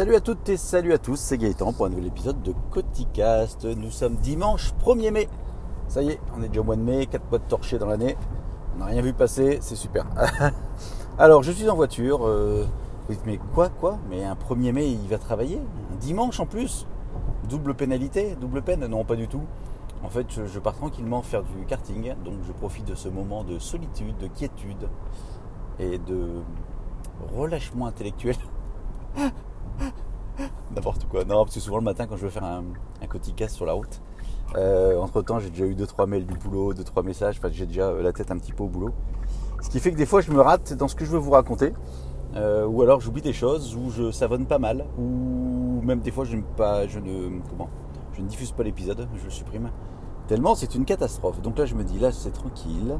Salut à toutes et salut à tous, c'est Gaëtan pour un nouvel épisode de Coticast. Nous sommes dimanche 1er mai. Ça y est, on est déjà au mois de mai, 4 mois de torché dans l'année. On n'a rien vu passer, c'est super. Alors, je suis en voiture. Euh, vous dites, mais quoi, quoi? Mais un 1er mai, il va travailler? Un dimanche en plus? Double pénalité Double peine? Non, pas du tout. En fait, je, je pars tranquillement faire du karting. Donc, je profite de ce moment de solitude, de quiétude et de relâchement intellectuel. N'importe quoi. Non, parce que souvent le matin, quand je veux faire un, un coticast sur la route, euh, entre temps, j'ai déjà eu 2-3 mails du boulot, 2-3 messages. Enfin, j'ai déjà la tête un petit peu au boulot. Ce qui fait que des fois, je me rate dans ce que je veux vous raconter. Euh, ou alors, j'oublie des choses, ou je savonne pas mal, ou même des fois, je ne, pas, je ne, comment, je ne diffuse pas l'épisode, je le supprime. Tellement c'est une catastrophe. Donc là, je me dis, là, c'est tranquille.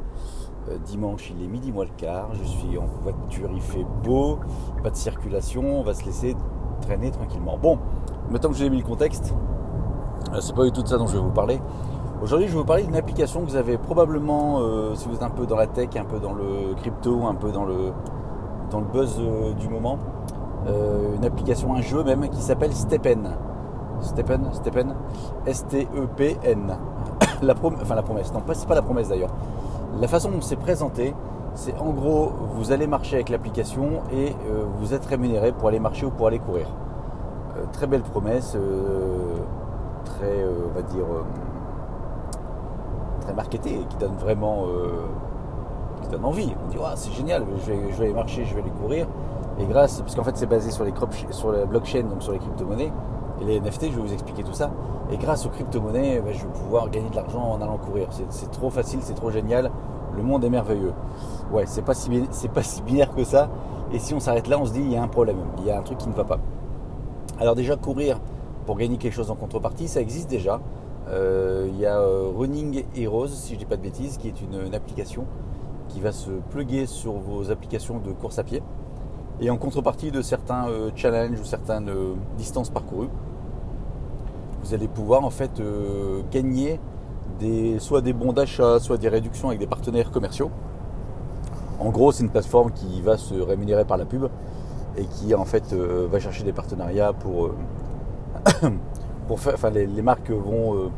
Euh, dimanche, il est midi moins le quart. Je suis en voiture, il fait beau, pas de circulation. On va se laisser traîner tranquillement. Bon, maintenant que j'ai mis le contexte, euh, c'est pas du tout de ça dont je vais vous parler. Aujourd'hui, je vais vous parler d'une application que vous avez probablement, euh, si vous êtes un peu dans la tech, un peu dans le crypto, un peu dans le, dans le buzz euh, du moment, une application, un jeu même qui s'appelle Stepen. Stepen, Stepen, S-T-E-P-N. la prom- enfin la promesse, non, c'est pas la promesse d'ailleurs. La façon dont c'est présenté, c'est en gros, vous allez marcher avec l'application et euh, vous êtes rémunéré pour aller marcher ou pour aller courir. Euh, très belle promesse, euh, très, on va dire, très marketée, et qui donne vraiment, qui donne envie. On dit, Ah, c'est génial, je vais, je vais aller marcher, je vais aller courir. Et grâce, parce qu'en fait c'est basé sur, les crop- sur la blockchain, donc sur les crypto-monnaies, et les NFT, je vais vous expliquer tout ça. Et grâce aux crypto-monnaies, ben, je vais pouvoir gagner de l'argent en allant courir. C'est- trop facile, c'est trop génial. Le monde est merveilleux. Ouais, c'est pas si pas si binaire que ça. Et si on s'arrête là, on se dit il y a un problème, il y a un truc qui ne va pas. Alors déjà courir pour gagner quelque chose en contrepartie, ça existe déjà. Euh, il y a euh, Running Heroes, si je dis pas de bêtises, qui est une, application qui va se plugger sur vos applications de course à pied. Et en contrepartie de certains euh, challenges ou certaines distances parcourues, vous allez pouvoir en fait euh, gagner soit des bons d'achat, soit des réductions avec des partenaires commerciaux. En gros, c'est une plateforme qui va se rémunérer par la pub et qui en fait euh, va chercher des partenariats pour, euh, pour faire. Enfin, les, marques vont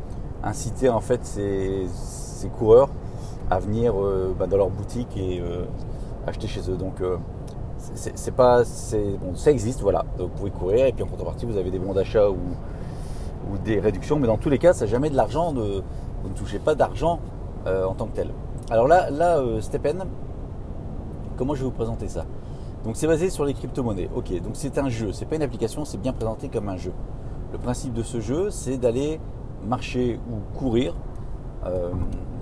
inciter en fait ces, ces coureurs à venir bah, dans leur boutique et acheter chez eux. Donc c'est- pas, bon, ça existe, voilà. Donc, vous pouvez courir et puis en contrepartie vous avez des bons d'achat ou, ou des réductions, mais dans tous les cas, ça jamais de l'argent. De, vous ne touchez pas d'argent euh, en tant que tel. Alors là, là, euh, Stepen, comment je vais vous présenter ça? Donc c'est basé sur les crypto-monnaies. Ok, donc c'est un jeu, c'est pas une application, c'est bien présenté comme un jeu. Le principe de ce jeu, c'est d'aller marcher ou courir euh,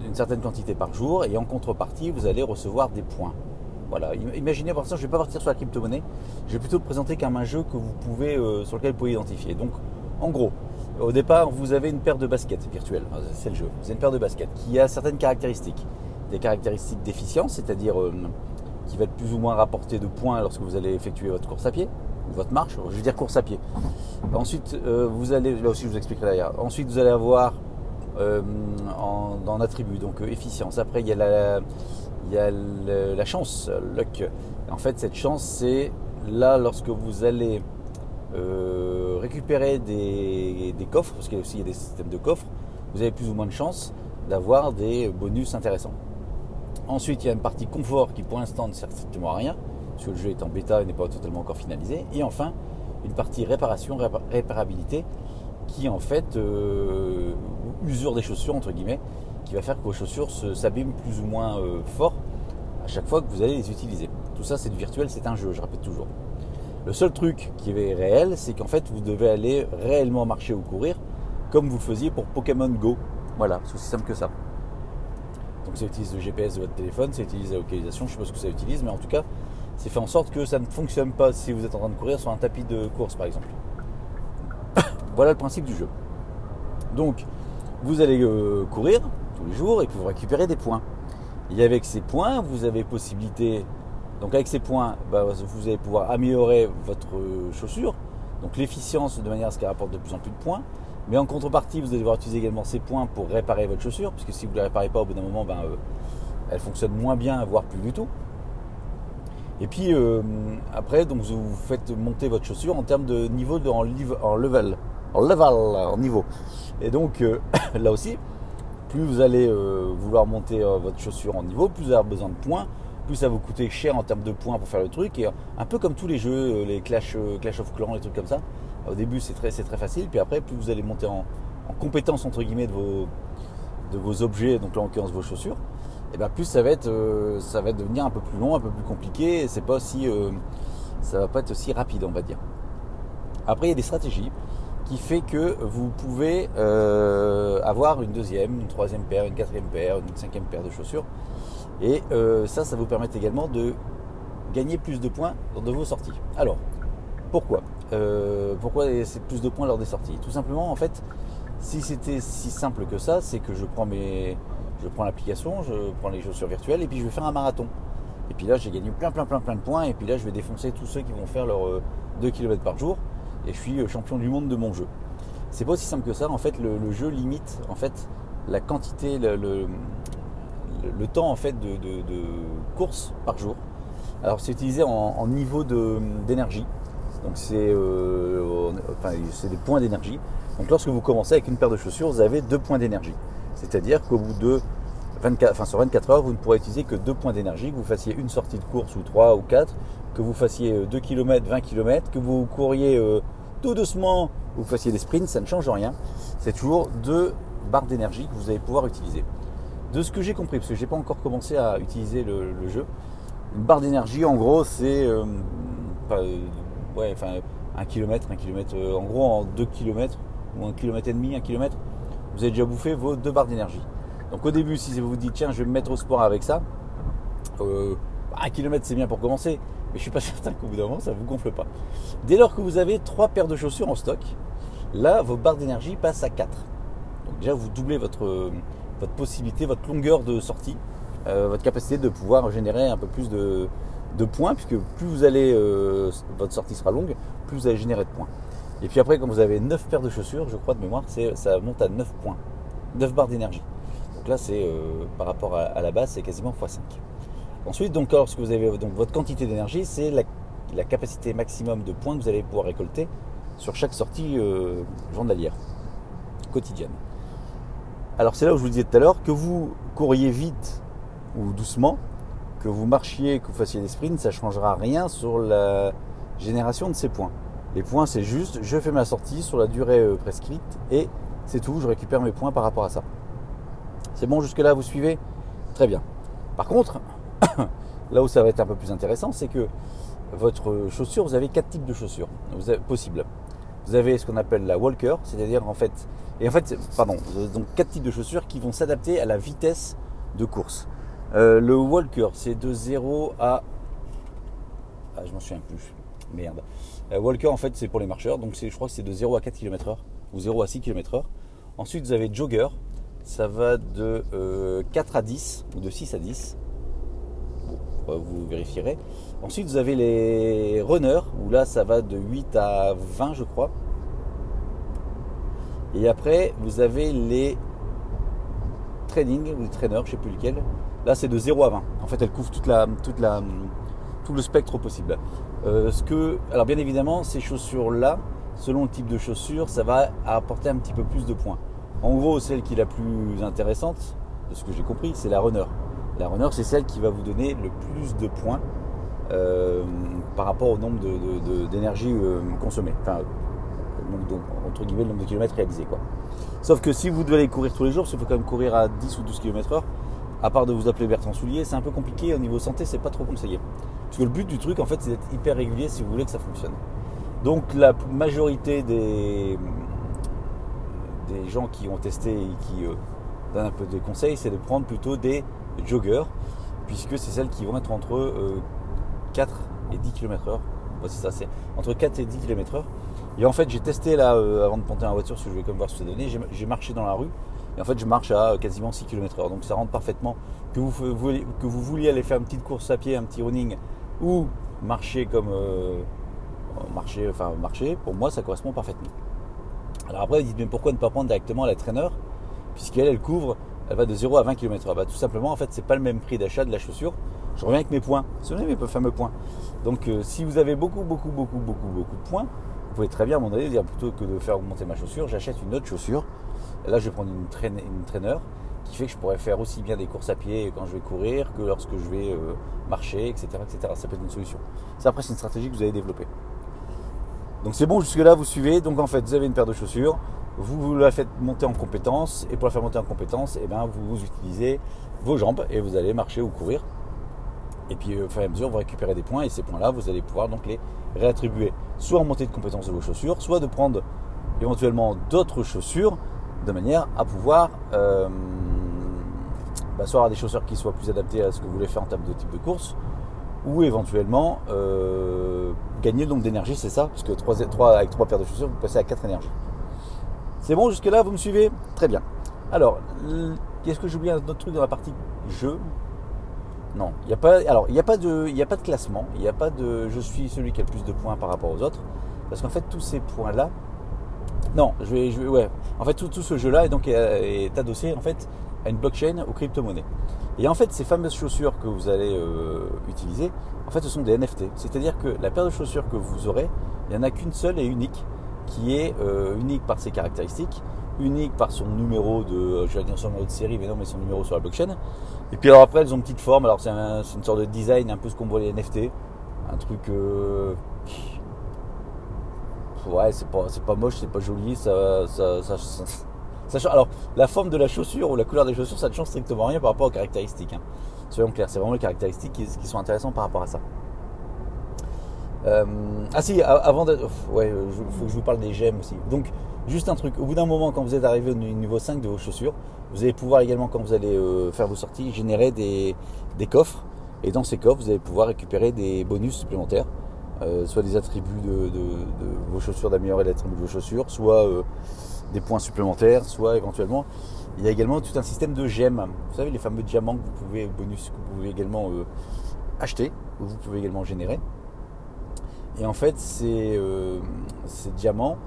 une certaine quantité par jour et en contrepartie, vous allez recevoir des points. Voilà, Im- imaginez pour l'instant, je ne vais pas partir sur la crypto-monnaie, je vais plutôt le présenter comme un jeu que vous pouvez, euh, sur lequel vous pouvez identifier. Donc, en gros, au départ, vous avez une paire de baskets virtuelles, c'est le jeu. Vous avez une paire de baskets qui a certaines caractéristiques. Des caractéristiques d'efficience, c'est-à-dire euh, qui va être plus ou moins rapporté de points lorsque vous allez effectuer votre course à pied, ou votre marche, je veux dire course à pied. Ensuite, euh, vous allez, là aussi je vous expliquerai d'ailleurs, ensuite vous allez avoir euh, en, en attribut, donc euh, efficience. Après, il y a la, la chance, luck. En fait, cette chance, c'est là lorsque vous allez euh, récupérer des, coffres, parce qu'il y a aussi des systèmes de coffres, vous avez plus ou moins de chance d'avoir des bonus intéressants. Ensuite, il y a une partie confort qui pour l'instant ne sert strictement à rien, parce que le jeu est en bêta et n'est pas totalement encore finalisé. Et enfin, une partie réparation, répa- réparabilité, qui en fait euh, usure des chaussures, entre guillemets, qui va faire que vos chaussures s'abîment plus ou moins euh, fort à chaque fois que vous allez les utiliser. Tout ça, c'est virtuel, c'est un jeu, je répète toujours. Le seul truc qui est réel, c'est qu'en fait, vous devez aller réellement marcher ou courir, comme vous le faisiez pour Pokémon Go. Voilà, c'est aussi simple que ça. Donc ça utilise le GPS de votre téléphone, ça utilise la localisation, je ne sais pas ce que ça utilise, mais en tout cas, c'est fait en sorte que ça ne fonctionne pas si vous êtes en train de courir sur un tapis de course par exemple. voilà le principe du jeu. Donc, vous allez euh, courir tous les jours et puis vous récupérez des points. Et avec ces points, vous avez possibilité. Donc avec ces points, bah, vous allez pouvoir améliorer votre euh, chaussure. Donc l'efficience de manière à ce qu'elle rapporte de plus en plus de points. Mais en contrepartie, vous allez devoir utiliser également ces points pour réparer votre chaussure, puisque si vous ne la réparez pas au bout d'un moment, ben, euh, elle fonctionne moins bien, voire plus du tout. Et puis après, donc vous faites monter votre chaussure en termes de niveau de, en, level, en level, en niveau. Et donc là aussi, plus vous allez vouloir monter votre chaussure en niveau, plus vous avez besoin de points, plus ça vous coûter cher en termes de points pour faire le truc. Et un peu comme tous les jeux, les Clash, Clash of Clans, les trucs comme ça. Au début, c'est très, très facile. Puis après, plus vous allez monter en, en compétence entre guillemets de vos, de vos objets, donc là en l'occurrence vos chaussures, et bien plus ça va euh, devenir un peu plus long, un peu plus compliqué, et c'est pas aussi euh, ça va pas être aussi rapide on va dire. Après il y a des stratégies qui fait que vous pouvez euh, avoir une deuxième, une troisième paire, une quatrième paire, une cinquième paire de chaussures. Et ça, ça vous permet également de gagner plus de points lors de vos sorties. Alors, pourquoi? Pourquoi c'est plus de points lors des sorties? Tout simplement, en fait, si c'était si simple que ça, c'est que je prends mes, je prends l'application, je prends les chaussures virtuelles et puis je vais faire un marathon. Et puis là, j'ai gagné plein, plein, plein, plein de points. Et puis là, je vais défoncer tous ceux qui vont faire leurs 2 euh, km par jour. Et je suis euh, champion du monde de mon jeu. C'est pas aussi simple que ça. En fait, le, jeu limite en fait la quantité, le, temps en fait de, course par jour. Alors, c'est utilisé en, niveau d'énergie. Donc, c'est euh, enfin, des points d'énergie. Donc lorsque vous commencez avec une paire de chaussures, vous avez deux points d'énergie. C'est-à-dire qu'au bout de 24, enfin sur 24 heures, vous ne pourrez utiliser que deux points d'énergie, que vous fassiez une sortie de course ou trois ou quatre, que vous fassiez 2 km, 20 km, que vous couriez euh, tout doucement ou vous fassiez des sprints, ça ne change rien. C'est toujours deux barres d'énergie que vous allez pouvoir utiliser. De ce que j'ai compris, parce que je n'ai pas encore commencé à utiliser le, jeu, une barre d'énergie en gros c'est euh, euh, ouais, enfin, un kilomètre, un kilomètre, en gros en 2 km, ou un kilomètre et demi, un kilomètre, vous avez déjà bouffé vos deux barres d'énergie. Donc au début, si vous vous dites tiens, je vais me mettre au sport avec ça, euh, un kilomètre c'est bien pour commencer, mais je suis pas certain qu'au bout d'un moment ça vous gonfle pas. Dès lors que vous avez trois paires de chaussures en stock, là vos barres d'énergie passent à 4. Donc déjà vous doublez votre, votre possibilité, votre longueur de sortie, euh, votre capacité de pouvoir générer un peu plus de, points, puisque plus vous allez, euh, votre sortie sera longue, plus vous allez générer de points. Et puis après, quand vous avez 9 paires de chaussures, je crois de mémoire, ça monte à 9 points, 9 barres d'énergie. Donc là, c'est euh, par rapport à, la base, c'est quasiment x5. Ensuite, donc, lorsque vous avez donc, votre quantité d'énergie, c'est la, capacité maximum de points que vous allez pouvoir récolter sur chaque sortie euh, quotidienne. Alors c'est là où je vous disais tout à l'heure, que vous couriez vite ou doucement, que vous marchiez, que vous fassiez des sprints, ça ne changera rien sur la génération de ces points. Les points, c'est juste, je fais ma sortie sur la durée euh, prescrite et c'est tout, je récupère mes points par rapport à ça. C'est bon jusque-là, vous suivez? Très bien. Par contre, là où ça va être un peu plus intéressant, c'est que votre chaussure, vous avez quatre types de chaussures possibles. Vous avez ce qu'on appelle la walker, c'est-à-dire en fait, et en fait, pardon, donc quatre types de chaussures qui vont s'adapter à la vitesse de course. Euh, le walker, c'est de 0 à, ah, je m'en souviens plus, merde. Euh, walker, en fait, c'est pour les marcheurs. Donc, je crois que c'est de 0 à 4 km/h ou 0 à 6 km/h. Ensuite, vous avez jogger. Ça va de 4 euh, à 10 ou de 6 à 10. vous vérifierez. Ensuite, vous avez les runners, où là, ça va de 8 à 20, je crois. Et après, vous avez les training ou les trainers, je ne sais plus lequel. Là, c'est de 0 à 20. En fait, elle couvre toute la, toute la, tout le spectre possible. Euh, alors bien évidemment, ces chaussures-là, selon le type de chaussure, ça va apporter un petit peu plus de points. En gros, celle qui est la plus intéressante, de ce que j'ai compris, c'est la runner. La runner, c'est celle qui va vous donner le plus de points euh, par rapport au nombre d'énergie de, euh, consommée. Enfin, entre guillemets, le nombre de kilomètres réalisés. Quoi. Sauf que si vous devez aller courir tous les jours, il faut quand même courir à 10 ou 12 km heure, à part de vous appeler Bertrand Soulier, c'est un peu compliqué au niveau santé, c'est pas trop conseillé. Parce que le but du truc, en fait, c'est d'être hyper régulier si vous voulez que ça fonctionne. Donc la majorité des, gens qui ont testé et qui euh, donnent un peu de conseils, c'est de prendre plutôt des joggers, puisque c'est celles qui vont être entre 4 euh, et 10 km/h. c'est ça, c'est entre 4 et 10 km/h. Et en fait, j'ai testé là, euh, avant de monter en voiture, parce que je voulais comme voir ce que ça j'ai marché dans la rue, et en fait, je marche à quasiment 6 km/h. Donc ça rentre parfaitement. Que vous, que vous vouliez aller faire une petite course à pied, un petit running, ou marcher comme euh, marcher, enfin marcher, pour moi ça correspond parfaitement. Alors après, vous dites mais pourquoi ne pas prendre directement la trainer puisqu'elle elle couvre, elle va de 0 à 20 km/h. Bah, tout simplement en fait c'est pas le même prix d'achat de la chaussure. Je reviens avec mes points. Ce sont mes fameux points? Donc euh, si vous avez beaucoup, beaucoup, beaucoup, beaucoup, beaucoup de points, vous pouvez très bien mon avis dire plutôt que de faire augmenter ma chaussure, j'achète une autre chaussure. là, je vais prendre une, traîne, une traîneur qui fait que je pourrais faire aussi bien des courses à pied quand je vais courir que lorsque je vais euh, marcher, etc., etc. Ça peut être une solution. Ça, après, c'est une stratégie que vous avez développée. Donc c'est bon, jusque-là, vous suivez. Donc en fait, vous avez une paire de chaussures, vous, la faites monter en compétence, et pour la faire monter en compétence, eh ben, vous, utilisez vos jambes et vous allez marcher ou courir. Et puis au fur et à mesure, vous récupérez des points, et ces points-là, vous allez pouvoir donc les réattribuer soit en montée de compétence de vos chaussures, soit de prendre éventuellement d'autres chaussures de manière à pouvoir euh, bah, soit avoir des chaussures qui soient plus adaptées à ce que vous voulez faire en termes de type de course, ou éventuellement euh, gagner le nombre d'énergie, c'est ça, parce que 3, avec 3 paires de chaussures, vous passez à 4 énergies. C'est bon jusque-là, vous me suivez? Très bien. Alors, est-ce que j'oublie un autre truc dans la partie jeu? Non, il n'y a pas. Alors, il n'y a pas de, il a pas de classement. Il n'y a pas de. Je suis celui qui a le plus de points par rapport aux autres, parce qu'en fait, tous ces points-là. Non, je vais, je ouais. En fait, tout, ce jeu-là est donc est adossé en fait à une blockchain, aux crypto-monnaies. Et en fait, ces fameuses chaussures que vous allez euh, utiliser, en fait, ce sont des NFT. C'est-à-dire que la paire de chaussures que vous aurez, il n'y en a qu'une seule et unique, qui est euh, unique par ses caractéristiques, unique par son numéro de, je vais dire son numéro de série, mais non, mais son numéro sur la blockchain. Et puis alors après, elles ont une petite forme. Alors c'est une sorte de design un peu ce qu'on voit les NFT, un truc. Euh, ouais, c'est pas, pas moche, c'est pas joli, ça, ça, ça alors, la forme de la chaussure ou la couleur des chaussures, ça ne change strictement rien par rapport aux caractéristiques. Hein. Soyons clairs, c'est vraiment les caractéristiques qui, sont intéressantes par rapport à ça. Euh, ah si, avant de... Ouais, il faut que je vous parle des gemmes aussi. Donc, juste un truc. Au bout d'un moment, quand vous êtes arrivé au niveau 5 de vos chaussures, vous allez pouvoir également, quand vous allez euh, faire vos sorties, générer des, coffres. Et dans ces coffres, vous allez pouvoir récupérer des bonus supplémentaires. Euh, soit des attributs de, vos chaussures, d'améliorer l'attribut de vos chaussures, soit des points supplémentaires, soit éventuellement. Il y a également tout un système de gemmes. Vous savez, les fameux diamants que vous pouvez, bonus, que vous pouvez également euh, acheter, ou vous pouvez également générer. Et en fait, euh, ces diamants,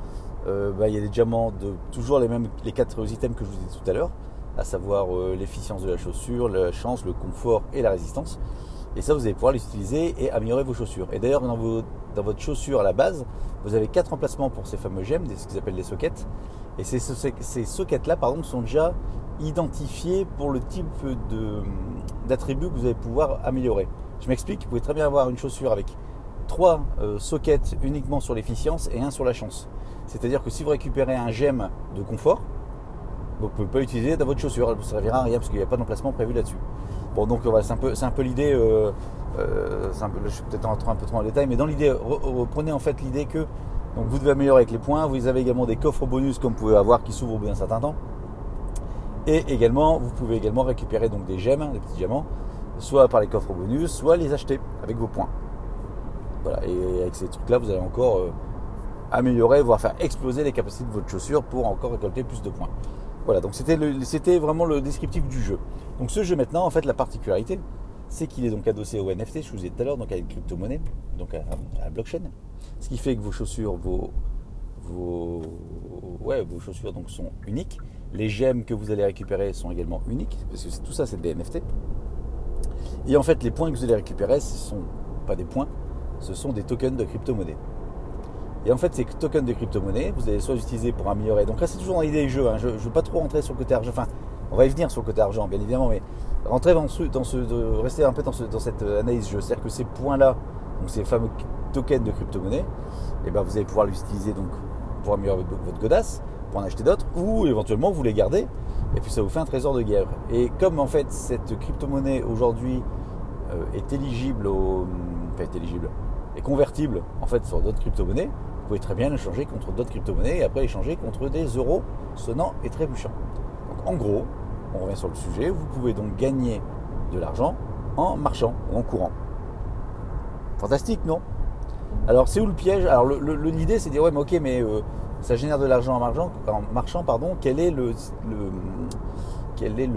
euh, bah, il y a des diamants de toujours les mêmes, quatre items que je vous ai dit tout à l'heure, à savoir l'efficience de la chaussure, la chance, le confort et la résistance. Et ça, vous allez pouvoir les utiliser et améliorer vos chaussures. Et d'ailleurs, dans, votre chaussure à la base, vous avez quatre emplacements pour ces fameux gemmes, ce qu'ils appellent les sockets. Et ces, sockets-là, par exemple, sont déjà identifiés pour le type d'attributs que vous allez pouvoir améliorer. Je m'explique, vous pouvez très bien avoir une chaussure avec trois euh, sockets uniquement sur l'efficience et un sur la chance. C'est-à-dire que si vous récupérez un gemme de confort, vous ne pouvez pas l'utiliser dans votre chaussure, elle ne servira à rien parce qu'il n'y a pas d'emplacement prévu là-dessus. Bon, donc voilà, c'est un peu, l'idée. Euh, euh, je suis peut-être rentré un peu trop en détail, mais dans l'idée, reprenez en fait l'idée que vous devez améliorer avec les points. Vous avez également des coffres bonus comme vous pouvez avoir qui s'ouvrent au bout d'un certain temps. Et également, vous pouvez également récupérer donc des gemmes, des petits diamants, soit par les coffres bonus, soit les acheter avec vos points. Voilà, et avec ces trucs-là, vous allez encore euh, améliorer, voire faire exploser les capacités de votre chaussure pour encore récolter plus de points. Voilà, donc c'était vraiment le descriptif du jeu. Donc ce jeu maintenant, en fait, la particularité, c'est qu'il est donc adossé au NFT, je vous ai dit tout à l'heure, donc à une crypto-monnaie, donc à, la blockchain. Ce qui fait que vos chaussures, vos, vos, ouais, vos chaussures donc sont uniques. Les gemmes que vous allez récupérer sont également uniques, parce que tout ça c'est des NFT. Et en fait, les points que vous allez récupérer, ce ne sont pas des points, ce sont des tokens de crypto-monnaie. Et en fait, ces tokens de crypto-monnaie, vous allez soit utiliser pour améliorer. Donc là, c'est toujours dans l'idée du jeu. Hein. Je ne veux pas trop rentrer sur le côté argent. Enfin, on va y venir sur le côté argent, bien évidemment, mais rentrer dans ce, dans ce rester un peu dans, dans cette analyse jeu. C'est-à-dire que ces points-là, donc ces fameux tokens de crypto-monnaie, eh ben vous allez pouvoir les utiliser donc pour améliorer votre godasse, pour en acheter d'autres, ou éventuellement vous les gardez, et puis ça vous fait un trésor de guerre. Et comme en fait cette crypto-monnaie aujourd'hui euh, est éligible au. Enfin, est éligible, est convertible en fait sur d'autres crypto-monnaies, vous pouvez très bien l'échanger contre d'autres crypto-monnaies et après échanger contre des euros sonnants et trébuchants. Donc en gros, on revient sur le sujet, vous pouvez donc gagner de l'argent en marchant en courant. Fantastique, non? Alors c'est où le piège? Alors l'idée c'est de dire ouais mais ok mais euh, ça génère de l'argent en marchant, en marchant pardon, quel est le,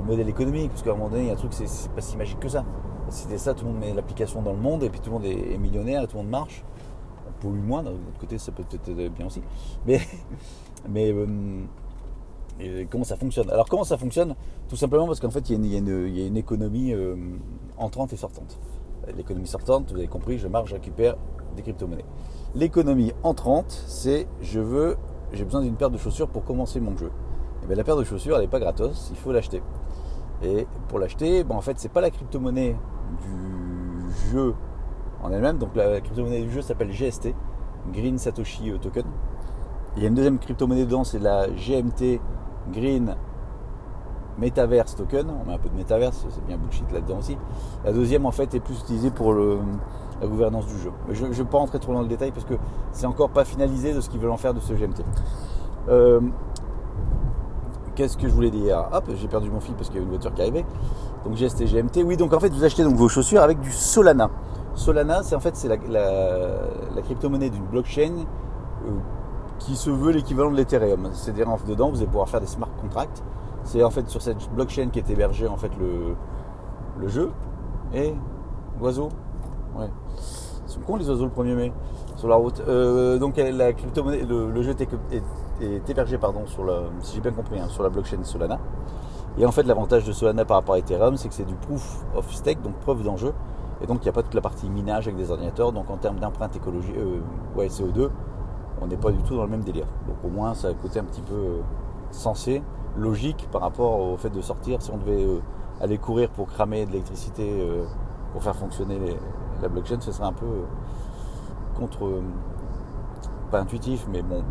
modèle économique? Parce qu'à un moment donné, il y a un truc, c'est pas si magique que ça. Si c'était ça, tout le monde met l'application dans le monde et puis tout le monde est millionnaire tout le monde marche pollue moins, d'un autre côté ça peut être bien aussi. Mais, mais euh, comment ça fonctionne? Alors comment ça fonctionne? Tout simplement parce qu'en fait il y, a une, économie euh, entrante et sortante. L'économie sortante, vous avez compris, je marche, je récupère des crypto-monnaies. L'économie entrante, c'est je veux, j'ai besoin d'une paire de chaussures pour commencer mon jeu. Et bien, la paire de chaussures, elle n'est pas gratos, il faut l'acheter. Et pour l'acheter, bon, en fait, c'est pas la crypto-monnaie du jeu en elle-même. Donc la crypto-monnaie du jeu s'appelle GST, Green Satoshi Token. Il y a une deuxième crypto-monnaie dedans, c'est la GMT Green Metaverse Token. On met un peu de Metaverse, c'est bien bullshit là-dedans aussi. La deuxième, en fait, est plus utilisée pour la gouvernance du jeu. Mais je ne vais pas rentrer trop dans le détail parce que c'est encore pas finalisé de ce qu'ils veulent en faire de ce GMT. Euh, qu'est-ce que je voulais dire? Hop, j'ai perdu mon fil parce qu'il y a une voiture qui arrivait. Donc GST, GMT. Oui, donc en fait, vous achetez donc vos chaussures avec du Solana. Solana, c'est en fait c'est la, crypto-monnaie d'une blockchain euh, qui se veut l'équivalent de l'Ethereum. C'est-à-dire dedans, vous allez pouvoir faire des smart contracts. C'est en fait sur cette blockchain qui est hébergé en fait le, jeu. Et l'oiseau. Ouais. Ils sont cons les oiseaux le 1er mai sur la route. Euh, donc la crypto-monnaie, le, jeu est, hébergé pardon sur si j'ai bien compris, hein, sur la blockchain Solana. Et en fait l'avantage de Solana par rapport à Ethereum, c'est que c'est du proof of stake, donc preuve d'enjeu. Et donc il n'y a pas toute la partie minage avec des ordinateurs. Donc en termes d'empreinte écologique, euh, ouais, CO2, on n'est pas du tout dans le même délire. Donc au moins ça a côté un petit peu euh, sensé, logique par rapport au fait de sortir. Si on devait euh, aller courir pour cramer de l'électricité pour faire fonctionner la blockchain, ce serait un peu contre. pas intuitif, mais bon.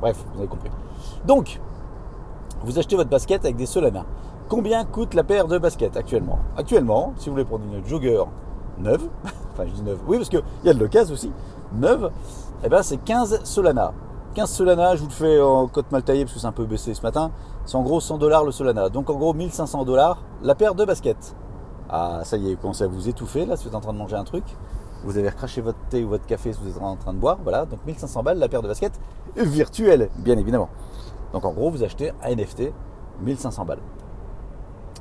Bref, vous avez compris. Donc, vous achetez votre basket avec des Solana. Combien coûte la paire de baskets actuellement? Actuellement, si vous voulez prendre une jogger neuve, enfin je dis neuve, oui parce qu'il y a de l'occasion aussi, neuve, eh ben c'est 15 Solana. 15 Solana, je vous le fais en cote mal taillée parce que c'est un peu baissé ce matin, c'est en gros 100 dollars le Solana. Donc en gros 1500 dollars la paire de baskets. Ah ça y est, vous commencez à vous étouffer là si vous êtes en train de manger un truc. Vous avez recraché votre thé ou votre café si vous êtes en train de boire. Voilà, donc 1500 balles la paire de baskets virtuelle, bien évidemment. Donc en gros, vous achetez un NFT 1500 balles.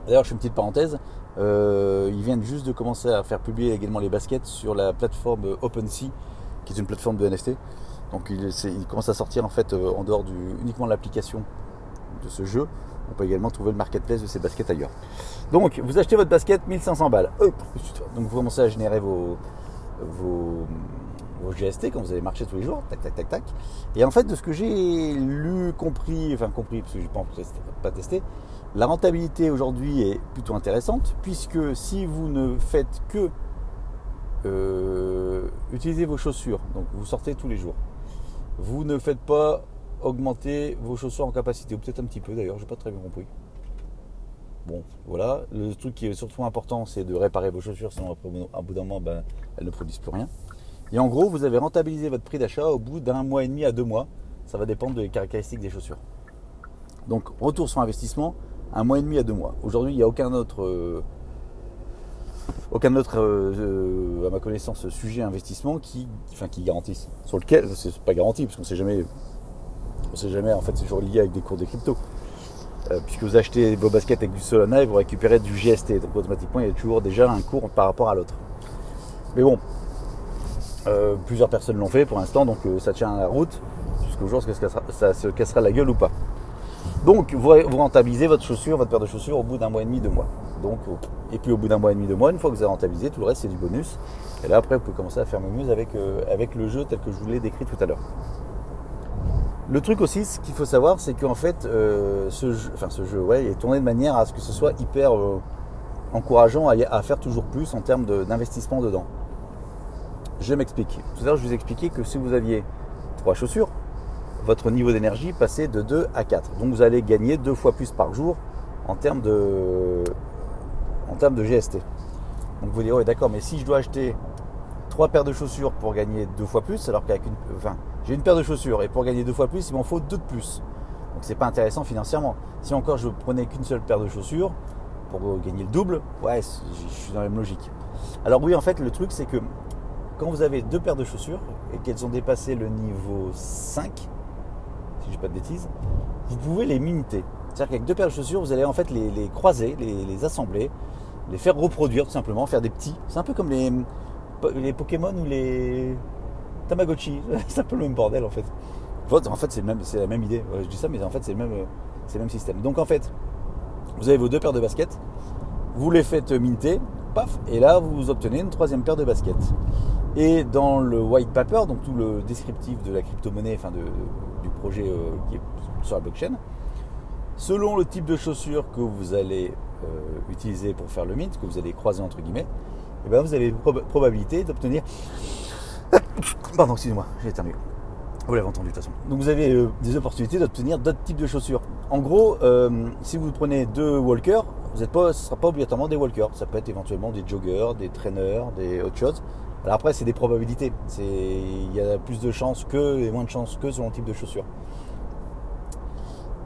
D'ailleurs, je fais une petite parenthèse. Euh, ils viennent juste de commencer à faire publier également les baskets sur la plateforme OpenSea, qui est une plateforme de NFT. Donc il, il commence à sortir en fait euh, en dehors du, uniquement de l'application de ce jeu. On peut également trouver le marketplace de ces baskets ailleurs. Donc vous achetez votre basket 1500 balles. Donc vous commencez à générer vos, vos, vos GST quand vous allez marcher tous les jours. Tac tac tac tac. Et en fait de ce que j'ai lu, compris, enfin compris parce que je n'ai pas testé, la rentabilité aujourd'hui est plutôt intéressante puisque si vous ne faites que euh, utiliser vos chaussures, donc vous sortez tous les jours, vous ne faites pas augmenter vos chaussures en capacité, ou peut-être un petit peu d'ailleurs, je n'ai pas très bien compris. Bon, voilà. Le truc qui est surtout important, c'est de réparer vos chaussures, sinon après, un bout d'un moment, ben, elles ne produisent plus rien. Et en gros, vous avez rentabilisé votre prix d'achat au bout d'un mois et demi à deux mois. Ça va dépendre des caractéristiques des chaussures. Donc, retour sur investissement, un mois et demi à deux mois. Aujourd'hui, il n'y a aucun autre, euh, aucun autre euh, euh, à ma connaissance, sujet investissement qui, enfin, qui garantisse. Sur lequel, c'est pas garanti, parce qu'on sait jamais, on sait jamais, en fait, c'est toujours lié avec des cours de crypto. puisque vous achetez vos baskets avec du Solana et vous récupérez du GST. Donc automatiquement, il y a toujours déjà un cours par rapport à l'autre. Mais bon, plusieurs personnes l'ont fait pour l'instant, donc ça tient la route jusqu'au jour ça se cassera la gueule ou pas? Donc vous, rentabilisez votre chaussure, votre paire de chaussures au bout d'un mois et demi, deux mois. Donc, et puis au bout d'un mois et demi, deux mois, une fois que vous avez rentabilisé, tout le reste c'est du bonus. Et là après vous pouvez commencer à faire mieux avec, euh, avec le jeu tel que je vous l'ai décrit tout à l'heure. Le truc aussi, ce qu'il faut savoir, c'est qu'en fait, euh, ce jeu, est tourné de manière à ce que ce soit hyper euh, encourageant à, faire toujours plus en termes d'investissement dedans. Je m'explique. Tout à l'heure, je vous ai expliqué que si vous aviez trois chaussures, votre niveau d'énergie passait de 2 à 4. Donc vous allez gagner deux fois plus par jour en termes de, GST. Donc vous direz, ouais d'accord, mais si je dois acheter trois paires de chaussures pour gagner deux fois plus, alors qu'avec une, enfin, j'ai une paire de chaussures et pour gagner deux fois plus, il m'en faut deux de plus. Donc c'est pas intéressant financièrement. Si encore je prenais qu'une seule paire de chaussures pour gagner le double, ouais, je suis dans la même logique. Alors oui, en fait, le truc c'est que quand vous avez deux paires de chaussures et qu'elles ont dépassé le niveau 5, si je pas de bêtises, vous pouvez les miniter. C'est-à-dire qu'avec deux paires de chaussures, vous allez en fait les, croiser, les, assembler, les faire reproduire tout simplement, faire des petits. C'est un peu comme les, Pokémon ou les Tamagotchi. c'est un peu le même bordel en fait. En fait, c'est, la même idée. je dis ça, mais en fait, c'est le, même, c'est le même système. Donc en fait, vous avez vos deux paires de baskets, vous les faites minter, paf, et là vous obtenez une troisième paire de baskets. Et dans le white paper, donc tout le descriptif de la crypto-monnaie, enfin du projet euh, qui est sur la blockchain, selon le type de chaussures que vous allez euh, utiliser pour faire le mint, que vous allez croiser entre guillemets, et eh ben vous avez probabilité d'obtenir. Pardon, excusez-moi, j'ai éternué. Vous l'avez entendu de toute façon. Donc vous avez euh, des opportunités d'obtenir d'autres types de chaussures. En gros, si vous prenez deux walkers, vous êtes pas, ce ne sera pas obligatoirement des walkers. Ça peut être éventuellement des joggers, des trainers, des autres choses. Alors après, c'est des probabilités. Il y a plus de chances que et moins de chances que selon le type de chaussures.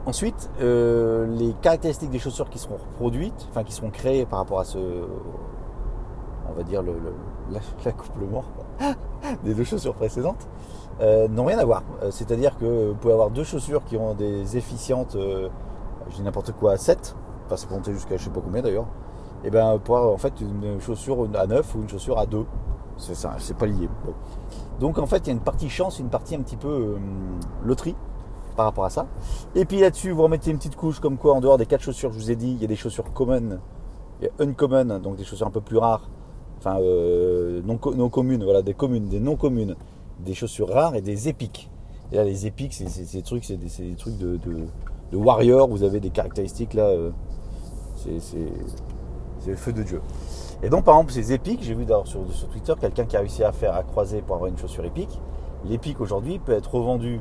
Ensuite, euh, les caractéristiques des chaussures qui seront reproduites, enfin qui seront créées par rapport à ce, on va dire l'accouplement des deux chaussures précédentes, euh, n'ont rien à voir. Euh, c'est-à-dire que vous pouvez avoir deux chaussures qui ont des efficientes, je dis n'importe quoi, à 7, enfin ça peut monter jusqu'à je sais pas combien d'ailleurs, et bien pour avoir en fait une chaussure à 9 ou une chaussure à 2. C'est ça, c'est pas lié. Donc en fait, il y a une partie chance, une partie un petit peu euh, loterie par rapport à ça. Et puis là-dessus, vous remettez une petite couche comme quoi, en dehors des quatre chaussures, je vous ai dit, il y a des chaussures common, il y a uncommon, donc des chaussures un peu plus rares, enfin euh, non, non, communes, voilà, des communes, des non communes, des chaussures rares et des épiques. Et là, les épiques, c'est des trucs, c'est des, trucs de, de, warrior. Vous avez des caractéristiques là, euh, c'est le feu de Dieu. Et donc, par exemple, ces épiques, j'ai vu sur, sur Twitter quelqu'un qui a réussi à faire à croiser pour avoir une chaussure épique. L'épique aujourd'hui peut être revendue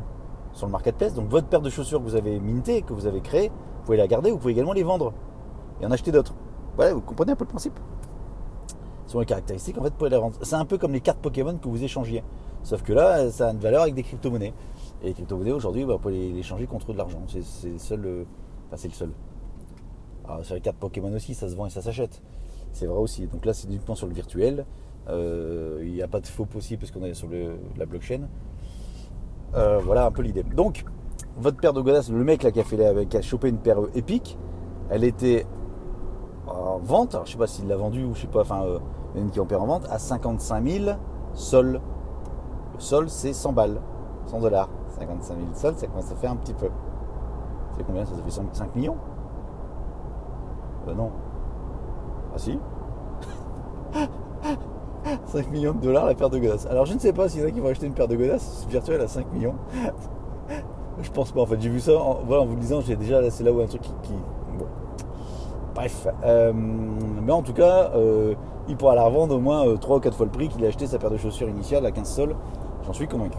sur le marketplace. Donc, votre paire de chaussures que vous avez mintée, que vous avez créée, vous pouvez la garder, vous pouvez également les vendre et en acheter d'autres. Voilà, vous comprenez un peu le principe? Sur les caractéristiques, en fait, vous pouvez les vendre. C'est un peu comme les cartes Pokémon que vous échangiez. Sauf que là, ça a une valeur avec des crypto-monnaies. Et les crypto-monnaies aujourd'hui, bah, vous pouvez les échanger contre de l'argent. C'est le seul. Euh, enfin, c'est le seul. Alors, sur les cartes Pokémon aussi, ça se vend et ça s'achète. C'est vrai aussi. Donc là, c'est uniquement sur le virtuel. Euh, il n'y a pas de faux possible parce qu'on est sur la blockchain. Euh, voilà un peu l'idée. Donc, votre paire de godasses, le mec là qui a, fait qui a chopé une paire épique, elle était en vente. Alors, je sais pas s'il l'a vendue ou je sais pas. Enfin, euh, il y en qui ont en vente à 55 000 sols. Le sol, c'est 100 balles, 100 dollars. 55 000 sols, ça commence à faire un petit peu. C'est combien? Ça, fait 5 millions? Ben non. Ah si 5 millions de dollars la paire de godasses. Alors je ne sais pas s'il y en a qui vont acheter une paire de godasses virtuelle à 5 millions. je pense pas. En fait, j'ai vu ça en, vous le disant, j'ai déjà c'est là où un truc qui. Bref. Euh, mais en tout cas, euh, il pourra la revendre au moins 3 euh, ou 4 fois le prix qu'il a acheté sa paire de chaussures initiale à 15 sols. J'en suis convaincu.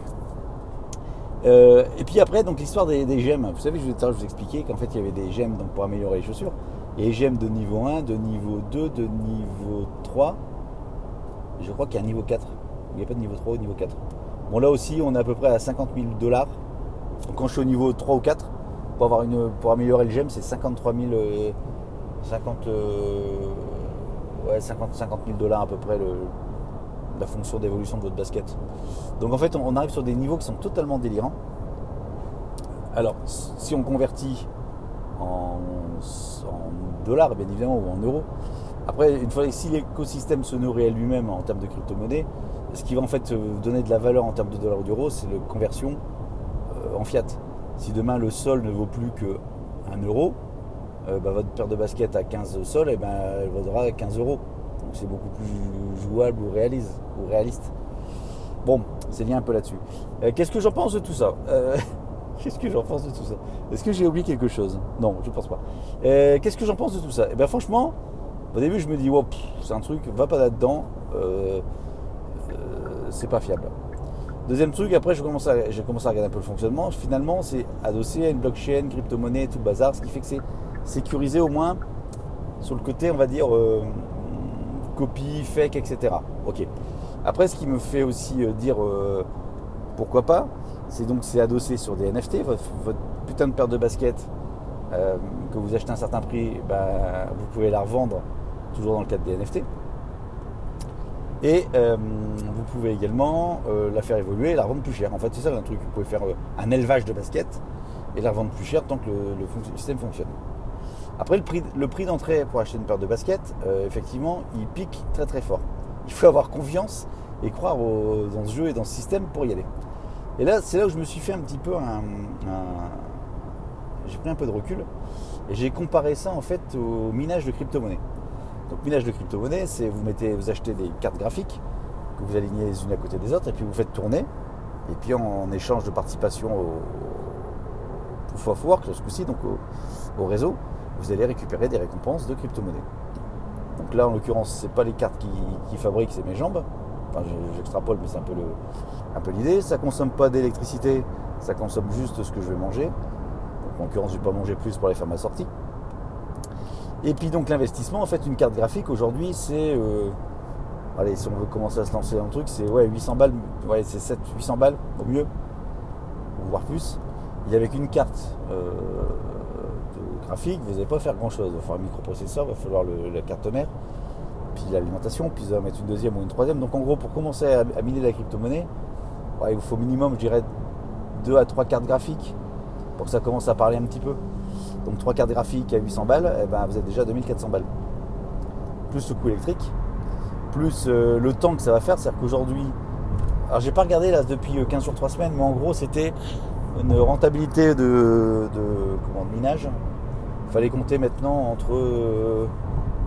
et puis après, donc l'histoire des, gemmes. Vous savez, je vous, je vous expliquais qu'en fait, il y avait des gemmes donc, pour améliorer les chaussures. Et j'aime de niveau 1, de niveau 2, de niveau 3. Je crois qu'il y a un niveau 4. Il n'y a pas de niveau 3 ou niveau 4. Bon là aussi on est à peu près à 50 000 dollars. Quand je suis au niveau 3 ou 4, pour, avoir une, pour améliorer le gemme, c'est 53 000... 50, ouais, 50, 50 000 dollars à peu près la fonction d'évolution de votre basket. Donc en fait on arrive sur des niveaux qui sont totalement délirants. Alors si on convertit en, dollars, bien évidemment, ou en euros. Après, une fois si l'écosystème se nourrit à lui-même en termes de crypto-monnaie, ce qui va en fait donner de la valeur en termes de dollars ou d'euros, c'est la conversion euh, en fiat. Si demain le sol ne vaut plus que 1 euro, euh, bah, votre paire de baskets à 15 sols, et eh ben, elle vaudra 15 euros. Donc c'est beaucoup plus jouable ou réaliste. Bon, c'est lié un peu là-dessus. Euh, qu'est-ce que j'en pense de tout ça? Qu'est-ce que j'en pense de tout ça? Est-ce que j'ai oublié quelque chose? Non, je pense pas. Euh, qu'est-ce que j'en pense de tout ça? Eh bien franchement, au début je me dis, c'est un truc, va pas là-dedans, euh, euh, c'est pas fiable. Deuxième truc, après j'ai commencé, à, regarder un peu le fonctionnement. Finalement, c'est adossé à une blockchain, crypto-monnaie, tout le bazar, ce qui fait que c'est sécurisé au moins sur le côté, on va dire, copie, fake, etc. Ok. Après, ce qui me fait aussi dire pourquoi pas, c'est donc c'est adossé sur des NFT. Votre, putain de paire de baskets euh, que vous achetez à un certain prix, bah, vous pouvez la revendre toujours dans le cadre des NFT. Et euh, vous pouvez également euh, la faire évoluer et la revendre plus cher. En fait, c'est ça un truc. Vous pouvez faire un élevage de baskets et la revendre plus cher tant que le, système fonctionne. Après, le prix, le prix d'entrée pour acheter une paire de baskets, effectivement, il pique très très fort. Il faut avoir confiance et croire dans ce jeu et dans ce système pour y aller. Et là, c'est là où je me suis fait un petit peu un, j'ai pris un peu de recul et j'ai comparé ça en fait au minage de crypto-monnaie. Donc minage de crypto-monnaie, c'est vous mettez, vous achetez des cartes graphiques que vous alignez les unes à côté des autres et puis vous faites tourner. Et puis en, échange de participation au, au of Work, ce coup-ci, donc au, réseau, vous allez récupérer des récompenses de crypto-monnaie. Donc là, en l'occurrence, c'est pas les cartes qui, fabriquent, c'est mes jambes. Enfin, j'extrapole, mais c'est un peu, l'idée. Ça consomme pas d'électricité, ça consomme juste ce que je vais manger. En l'occurrence, je vais pas manger plus pour aller faire ma sortie. Et puis donc l'investissement, en fait, une carte graphique aujourd'hui, c'est. Euh, allez, si on veut commencer à se lancer dans le truc, c'est ouais, 800 balles, ouais, c'est 7, 800 balles au mieux, voire plus. Il avec une carte euh, graphique, vous n'allez pas faire grand chose. Il va falloir un microprocesseur, il va falloir la carte mère, puis l'alimentation, puis vous allez mettre une deuxième ou une troisième. Donc en gros, pour commencer à, miner la crypto-monnaie, il vous faut minimum, je dirais, 2 à 3 cartes graphiques pour que ça commence à parler un petit peu. Donc 3 cartes graphiques à 800 balles, eh ben, vous êtes déjà à 2400 balles. Plus le coût électrique, plus euh, le temps que ça va faire. C'est-à-dire qu'aujourd'hui, alors j'ai pas regardé là depuis 15 jours, 3 semaines, mais en gros c'était une rentabilité de, minage. Il fallait compter maintenant entre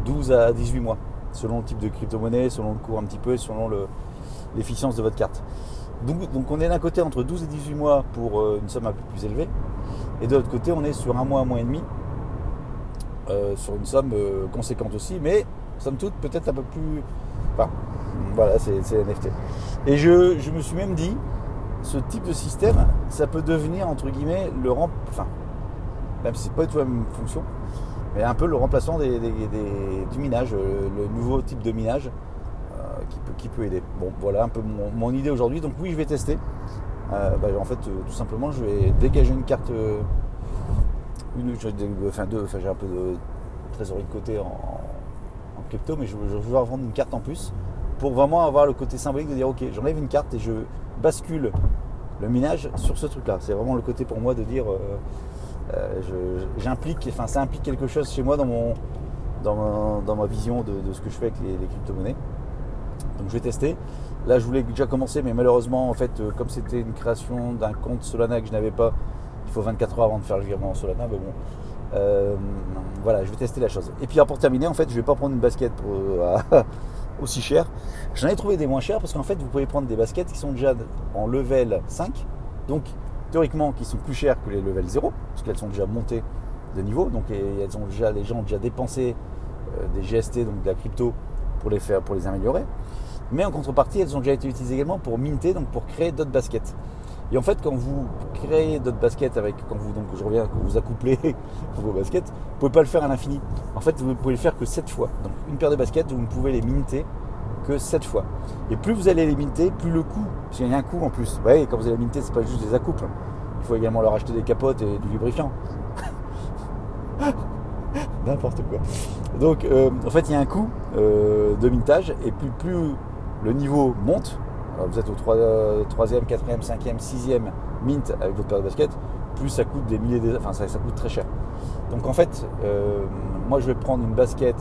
12 à 18 mois, selon le type de crypto-monnaie, selon le cours un petit peu et selon l'efficience de votre carte. Donc, on est d'un côté entre 12 et 18 mois pour euh, une somme un peu plus élevée, et de l'autre côté on est sur un mois, un mois et demi, euh, sur une somme euh, conséquente aussi, mais somme toute peut-être un peu plus... Enfin, voilà, c'est NFT. Et je, je me suis même dit, ce type de système, ça peut devenir entre guillemets le rem... enfin, même si c'est pas du tout la même fonction, mais un peu le remplaçant du minage, euh, le, nouveau type de minage euh, qui, peut, aider. Bon, voilà un peu mon, idée aujourd'hui. Donc oui, je vais tester. Euh, bah, en fait, tout simplement, je vais dégager une carte, une, enfin deux, enfin j'ai un peu de trésorerie de côté en, crypto, mais je, je vais vendre une carte en plus pour vraiment avoir le côté symbolique de dire ok, j'enlève une carte et je bascule le minage sur ce truc-là. C'est vraiment le côté pour moi de dire j'implique, enfin ça implique quelque chose chez moi dans mon dans ma, vision de, ce que je fais avec les, crypto-monnaies. Donc je vais tester. Là je voulais déjà commencer, mais malheureusement en fait euh, comme c'était une création d'un compte Solana que je n'avais pas, il faut 24 heures avant de faire le virement en Solana, mais bon. voilà, je vais tester la chose. Et puis pour terminer, en fait, je vais pas prendre une basket aussi cher. J'en ai trouvé des moins chers parce qu'en fait, vous pouvez prendre des baskets qui sont déjà en level 5, donc théoriquement qui sont plus chères que les level 0, parce qu'elles sont déjà montées de niveau, donc elles ont déjà, les gens ont déjà dépensé euh, des GST, donc de la crypto, pour les faire, pour les améliorer. Mais en contrepartie, elles ont déjà été utilisées également pour minter, donc pour créer d'autres baskets. Et en fait, quand vous créez d'autres baskets avec, quand vous, donc je reviens, quand vous accouplez vos baskets, vous pouvez pas le faire à l'infini. En fait, vous pouvez le faire que 7 fois. Donc une paire de baskets, vous ne pouvez les minter que 7 fois. Et plus vous allez les minter, plus le coût, parce qu'il y a un coût en plus. Vous voyez, quand vous allez minter, c'est pas juste des accouples. Il faut également leur acheter des capotes et du lubrifiant. N'importe quoi. Donc, euh, en fait, il y a un coût euh, de mintage, et plus, plus le niveau monte, vous êtes au 3, 3e, 4e, 5e, 6e mint avec votre paire de baskets, plus ça coûte des milliers, enfin ça, coûte très cher. Donc en fait, euh, moi je vais prendre une basket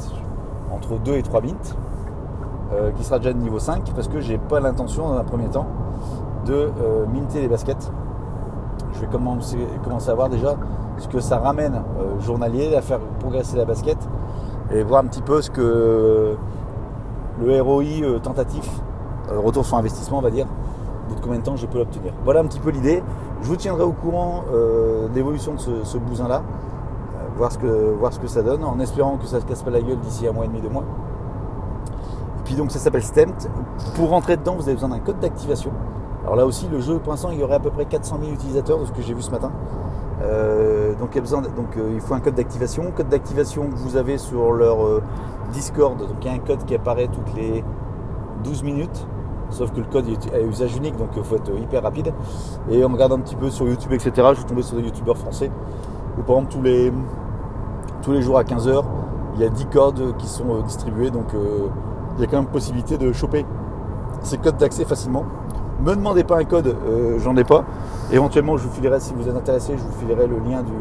entre 2 et 3 mints, euh, qui sera déjà de niveau 5, parce que j'ai pas l'intention dans un premier temps de euh, minter les baskets. Je vais commencer, à voir déjà ce que ça ramène journalier, à faire progresser la basket, et voir un petit peu ce que le ROI tentatif euh, retour sur investissement, on va dire, bout de combien de temps je peux l'obtenir. Voilà un petit peu l'idée. Je vous tiendrai au courant euh, de l'évolution de ce, bousin-là, euh, voir, ce que, voir ce que ça donne, en espérant que ça ne se casse pas la gueule d'ici un mois et demi, deux mois. Puis donc ça s'appelle STEMT. Pour rentrer dedans, vous avez besoin d'un code d'activation. Alors là aussi, le jeu, pour l'instant, il y aurait à peu près 400 000 utilisateurs de ce que j'ai vu ce matin. besoin, donc il faut un code d'activation. Code d'activation que vous avez sur leur Discord. Donc il y a un code qui apparaît toutes les 12 minutes. Sauf que le code est à usage unique, donc il faut être hyper rapide. Et en regardant un petit peu sur YouTube, etc., je suis tombé sur des youtubeurs français où par exemple tous les, tous les jours à 15h, il y a 10 codes qui sont euh, distribués, donc euh, il y a quand même possibilité de choper ces codes d'accès facilement. Me demandez pas un code, euh, j'en ai pas. Éventuellement, je vous filerai, si vous êtes intéressé, je vous filerai le lien du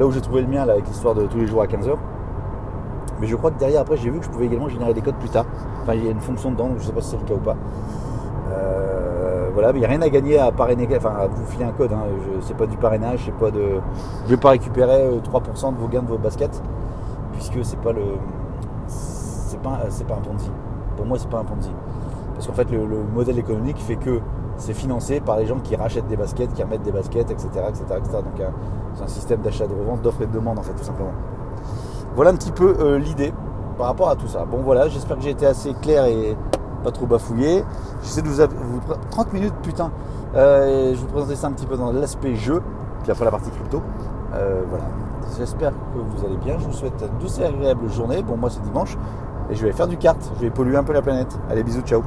là où j'ai trouvé le mien là, avec l'histoire de tous les jours à 15h. Mais je crois que derrière, après, j'ai vu que je pouvais également générer des codes plus tard. Enfin, il y a une fonction dedans, je ne sais pas si c'est le cas ou pas. Euh, voilà, il n'y a rien à gagner à parrainer, enfin à vous filer un code. Hein. Je, pas du parrainage, c'est pas de. Je vais pas récupérer 3% euh, de vos gains de vos baskets, puisque c'est pas le. C'est pas, un Ponzi. Pour moi, c'est pas un Ponzi. Parce qu'en fait, le, le modèle économique fait que c'est financé par les gens qui rachètent des baskets, qui remettent des baskets, etc. etc., etc. Donc euh, c'est un système d'achat de revente, d'offre et de demande en fait tout simplement. Voilà un petit peu euh, l'idée par rapport à tout ça. Bon voilà, j'espère que j'ai été assez clair et pas trop bafouillé. J'essaie de vous, vous 30 minutes putain. Euh, je vous présenter ça un petit peu dans l'aspect jeu, puis après la partie crypto. voilà. J'espère que vous allez bien. Je vous souhaite une douce et agréable journée. Bon moi c'est dimanche et je vais faire du kart. Je vais polluer un peu la planète. Allez bisous, ciao